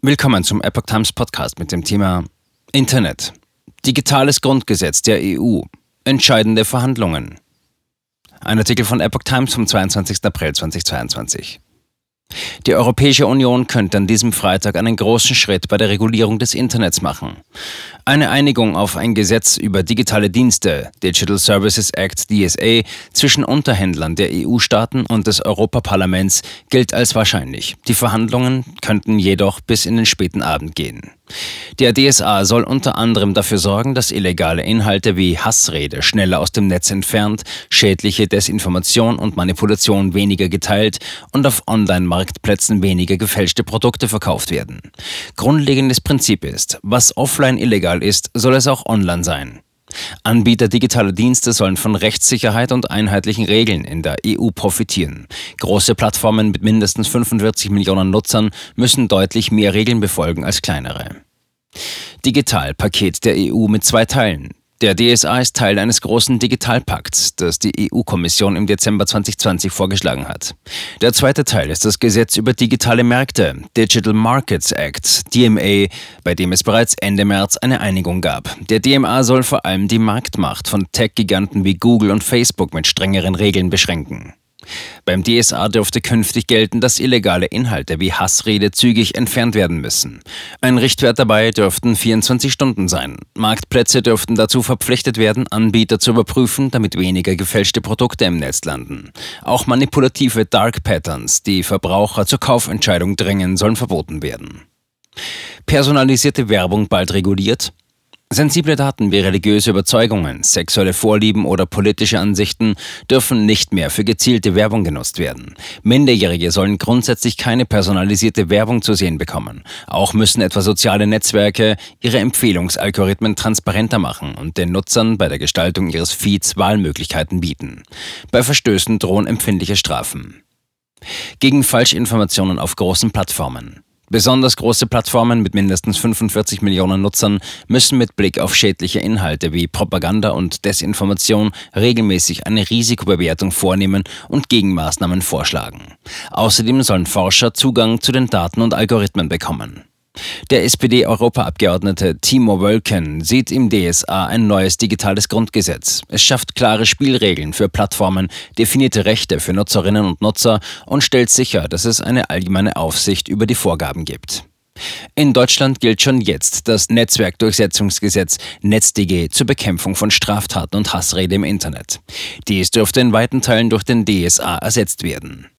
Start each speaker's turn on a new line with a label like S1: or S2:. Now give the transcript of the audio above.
S1: Willkommen zum Epoch Times Podcast mit dem Thema Internet. Digitales Grundgesetz der EU. Entscheidende Verhandlungen. Ein Artikel von Epoch Times vom 22. April 2022. Die Europäische Union könnte an diesem Freitag einen großen Schritt bei der Regulierung des Internets machen. Eine Einigung auf ein Gesetz über digitale Dienste, Digital Services Act DSA, zwischen Unterhändlern der EU-Staaten und des Europaparlaments gilt als wahrscheinlich. Die Verhandlungen könnten jedoch bis in den späten Abend gehen. Der DSA soll unter anderem dafür sorgen, dass illegale Inhalte wie Hassrede schneller aus dem Netz entfernt, schädliche Desinformation und Manipulation weniger geteilt und auf Online-Marktplätzen weniger gefälschte Produkte verkauft werden. Grundlegendes Prinzip ist, was offline illegal ist, soll es auch online sein. Anbieter digitaler Dienste sollen von Rechtssicherheit und einheitlichen Regeln in der EU profitieren. Große Plattformen mit mindestens 45 Millionen Nutzern müssen deutlich mehr Regeln befolgen als kleinere. Digitalpaket der EU mit zwei Teilen. Der DSA ist Teil eines großen Digitalpakts, das die EU-Kommission im Dezember 2020 vorgeschlagen hat. Der zweite Teil ist das Gesetz über digitale Märkte, Digital Markets Act, DMA, bei dem es bereits Ende März eine Einigung gab. Der DMA soll vor allem die Marktmacht von Tech-Giganten wie Google und Facebook mit strengeren Regeln beschränken. Beim DSA dürfte künftig gelten, dass illegale Inhalte wie Hassrede zügig entfernt werden müssen. Ein Richtwert dabei dürften 24 Stunden sein. Marktplätze dürften dazu verpflichtet werden, Anbieter zu überprüfen, damit weniger gefälschte Produkte im Netz landen. Auch manipulative Dark Patterns, die Verbraucher zur Kaufentscheidung drängen, sollen verboten werden. Personalisierte Werbung bald reguliert? Sensible Daten wie religiöse Überzeugungen, sexuelle Vorlieben oder politische Ansichten dürfen nicht mehr für gezielte Werbung genutzt werden. Minderjährige sollen grundsätzlich keine personalisierte Werbung zu sehen bekommen. Auch müssen etwa soziale Netzwerke ihre Empfehlungsalgorithmen transparenter machen und den Nutzern bei der Gestaltung ihres Feeds Wahlmöglichkeiten bieten. Bei Verstößen drohen empfindliche Strafen. Gegen Falschinformationen auf großen Plattformen. Besonders große Plattformen mit mindestens 45 Millionen Nutzern müssen mit Blick auf schädliche Inhalte wie Propaganda und Desinformation regelmäßig eine Risikobewertung vornehmen und Gegenmaßnahmen vorschlagen. Außerdem sollen Forscher Zugang zu den Daten und Algorithmen bekommen. Der SPD-Europaabgeordnete Timo Wölken sieht im DSA ein neues digitales Grundgesetz. Es schafft klare Spielregeln für Plattformen, definierte Rechte für Nutzerinnen und Nutzer und stellt sicher, dass es eine allgemeine Aufsicht über die Vorgaben gibt. In Deutschland gilt schon jetzt das Netzwerkdurchsetzungsgesetz NetzDG zur Bekämpfung von Straftaten und Hassrede im Internet. Dies dürfte in weiten Teilen durch den DSA ersetzt werden.